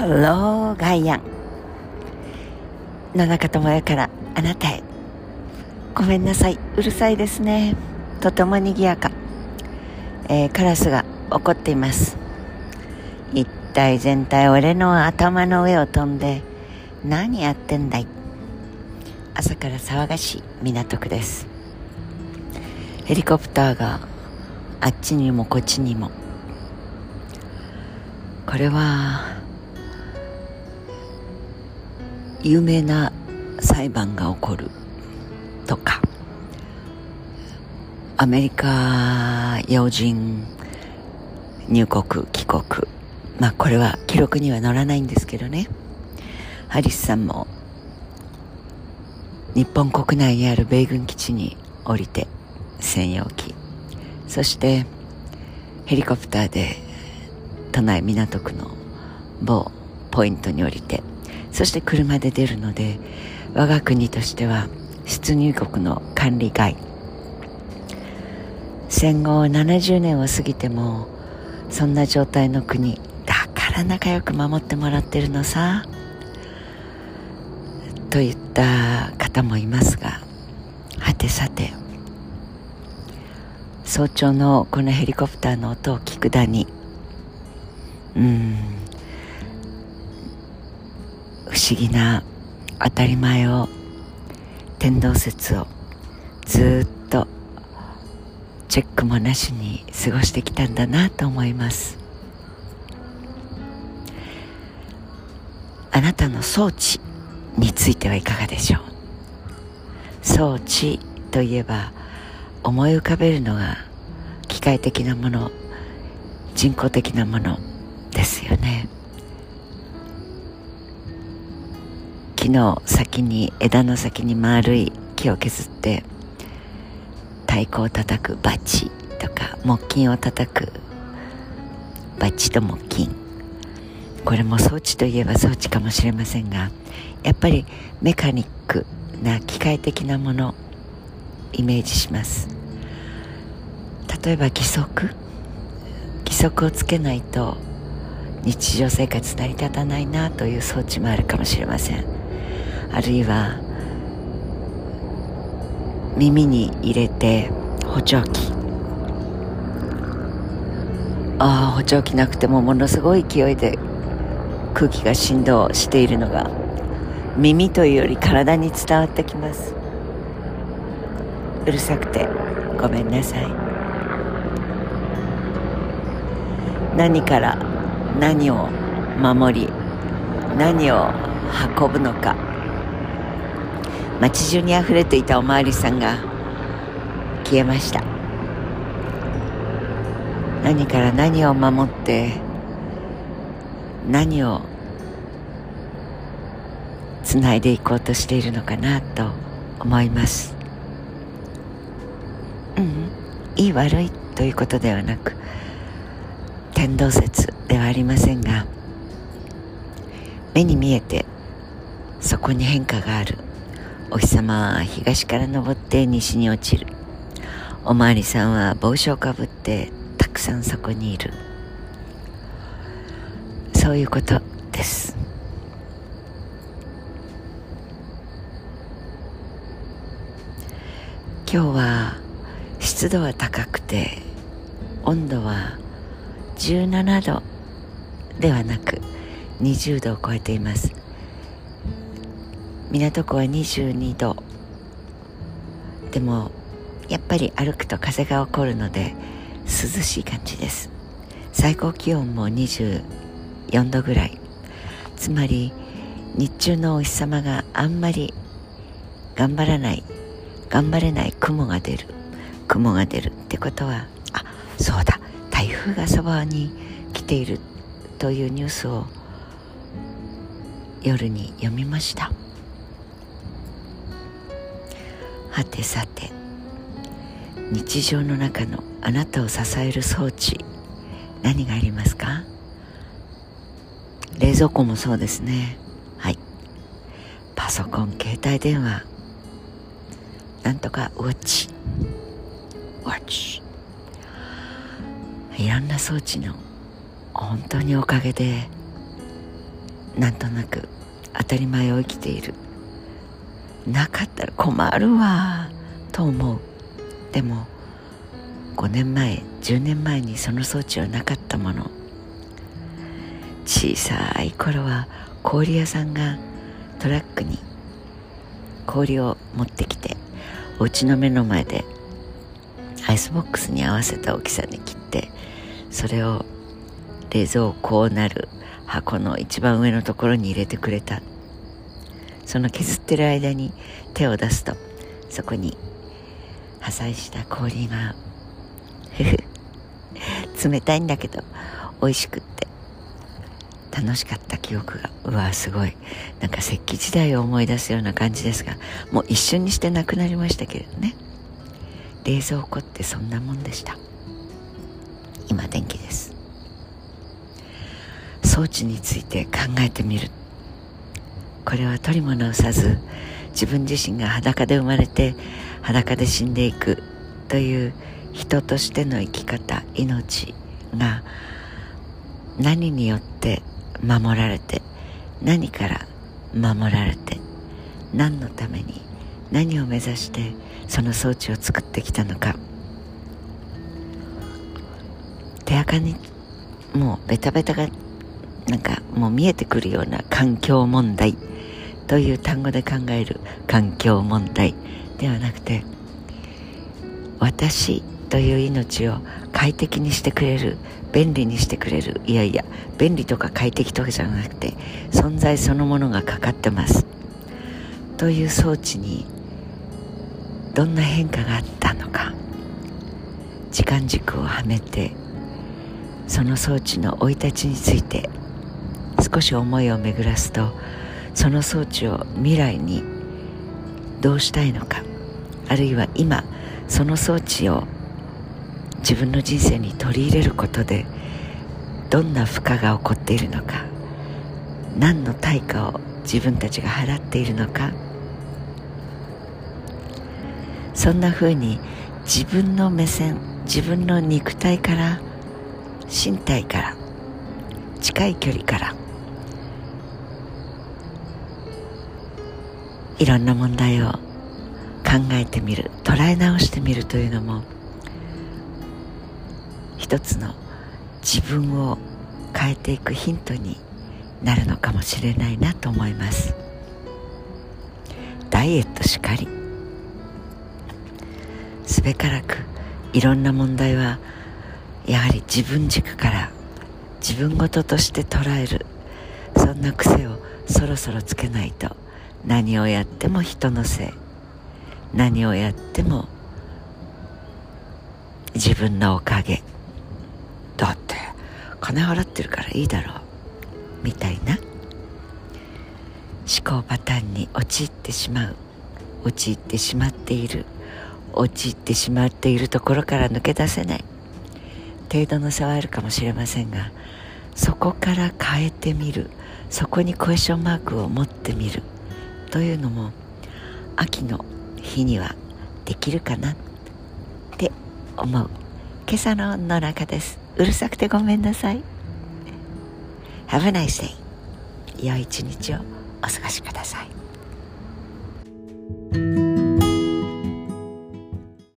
ハローガイアン野中智也からあなたへ。ごめんなさい。うるさいですね。とても賑やか、えー、カラスが怒っています。一体全体俺の頭の上を飛んで何やってんだい？朝から騒がしい港区です。ヘリコプターがあっちにもこっちにも。これは有名な裁判が起こるとか。アメリカ要人入国帰国。まあこれは記録には載らないんですけどね。ハリスさんも日本国内にある米軍基地に降りて専用機。そしてヘリコプターで都内港区の某ポイントに降りてそして車で出るので我が国としては出入国の管理外。戦後70年を過ぎてもそんな状態の国だから仲良く守ってもらってるのさといった方もいますがはてさて早朝のこのヘリコプターの音を聞くだにうん思議な当たり前を天動説をずっとチェックもなしに過ごしてきたんだなと思います。あなたの装置についてはいかがでしょう？装置といえば思い浮かべるのが機械的なもの人工的なものですよね。木の先に枝の先に丸い木を削って太鼓を叩くバチとか木琴を叩くバチと木琴。これも装置といえば装置かもしれませんがやっぱりメカニックな機械的なものイメージします。例えば義足。義足をつけないと日常生活成り立たないなという装置もあるかもしれません。あるいは耳に入れて補聴器。ああ補聴器なくてもものすごい勢いで空気が振動しているのが耳というより体に伝わってきます。うるさくてごめんなさい。何から何を守り何を運ぶのか。街中にあふれていたおまわりさんが消えました。何から何を守って何をつないでいこうとしているのかなと思います。うん。いい悪いということではなく天動説ではありませんが目に見えてそこに変化がある。お日様は東から昇って西に落ちる。おまわりさんは帽子をかぶってたくさんそこにいる。そういうことです。今日は湿度は高くて温度は17度ではなく20度を超えています。港区は22度。でもやっぱり歩くと風が起こるので涼しい感じです。最高気温も24度ぐらい。つまり日中のお日様があんまり頑張らない頑張れない雲が出る雲が出るってことはあそうだ台風がそばに来ているというニュースを夜に読みました。はてさて日常の中のあなたを支える装置何がありますか？冷蔵庫もそうですね。はい。パソコン携帯電話。なんとかウォッチ。ウォッチ。いろんな装置の本当におかげでなんとなく当たり前を生きている。なかったら困るわと思う。でも5年前10年前にその装置はなかったもの。小さい頃は氷屋さんがトラックに氷を持ってきてお家の目の前でアイスボックスに合わせた大きさに切ってそれを冷蔵庫なる箱の一番上のところに入れてくれた。その削ってる間に手を出すとそこに破砕した氷が冷たいんだけど美味しくって楽しかった記憶がうわすごい。なんか石器時代を思い出すような感じですがもう一瞬にしてなくなりましたけれどね。冷蔵庫ってそんなもんでした。今電気です。装置について考えてみるとこれは取り物をさず自分自身が裸で生まれて裸で死んでいくという人としての生き方命が何によって守られて何から守られて何のために何を目指してその装置を作ってきたのか。手垢にもうベタベタがなんかもう見えてくるような環境問題という単語で考える環境問題ではなくて私という命を快適にしてくれる便利にしてくれるいやいや便利とか快適とかじゃなくて存在そのものがかかってます。という装置にどんな変化があったのか。時間軸をはめてその装置の生い立ちについて少し思いを巡らすとその装置を未来にどうしたいのかあるいは今その装置を自分の人生に取り入れることでどんな負荷が起こっているのか何の対価を自分たちが払っているのかそんなふうに自分の目線自分の肉体から身体から近い距離からいろんな問題を考えてみる捉え直してみるというのも一つの自分を変えていくヒントになるのかもしれないなと思います。ダイエットしかりすべからくいろんな問題はやはり自分軸から自分事として捉えるそんな癖をそろそろつけないと何をやっても人のせい。何をやっても自分のおかげ。だって金払ってるからいいだろう。みたいな。思考パターンに陥ってしまう。陥ってしまっている。陥ってしまっているところから抜け出せない。程度の差はあるかもしれませんがそこから変えてみる。そこにクエスチョンマークを持ってみる。というのも秋の日にはできるかなって思う。今朝の野中です。うるさくてごめんなさい。Have a nice day 良い一日をお過ごしください。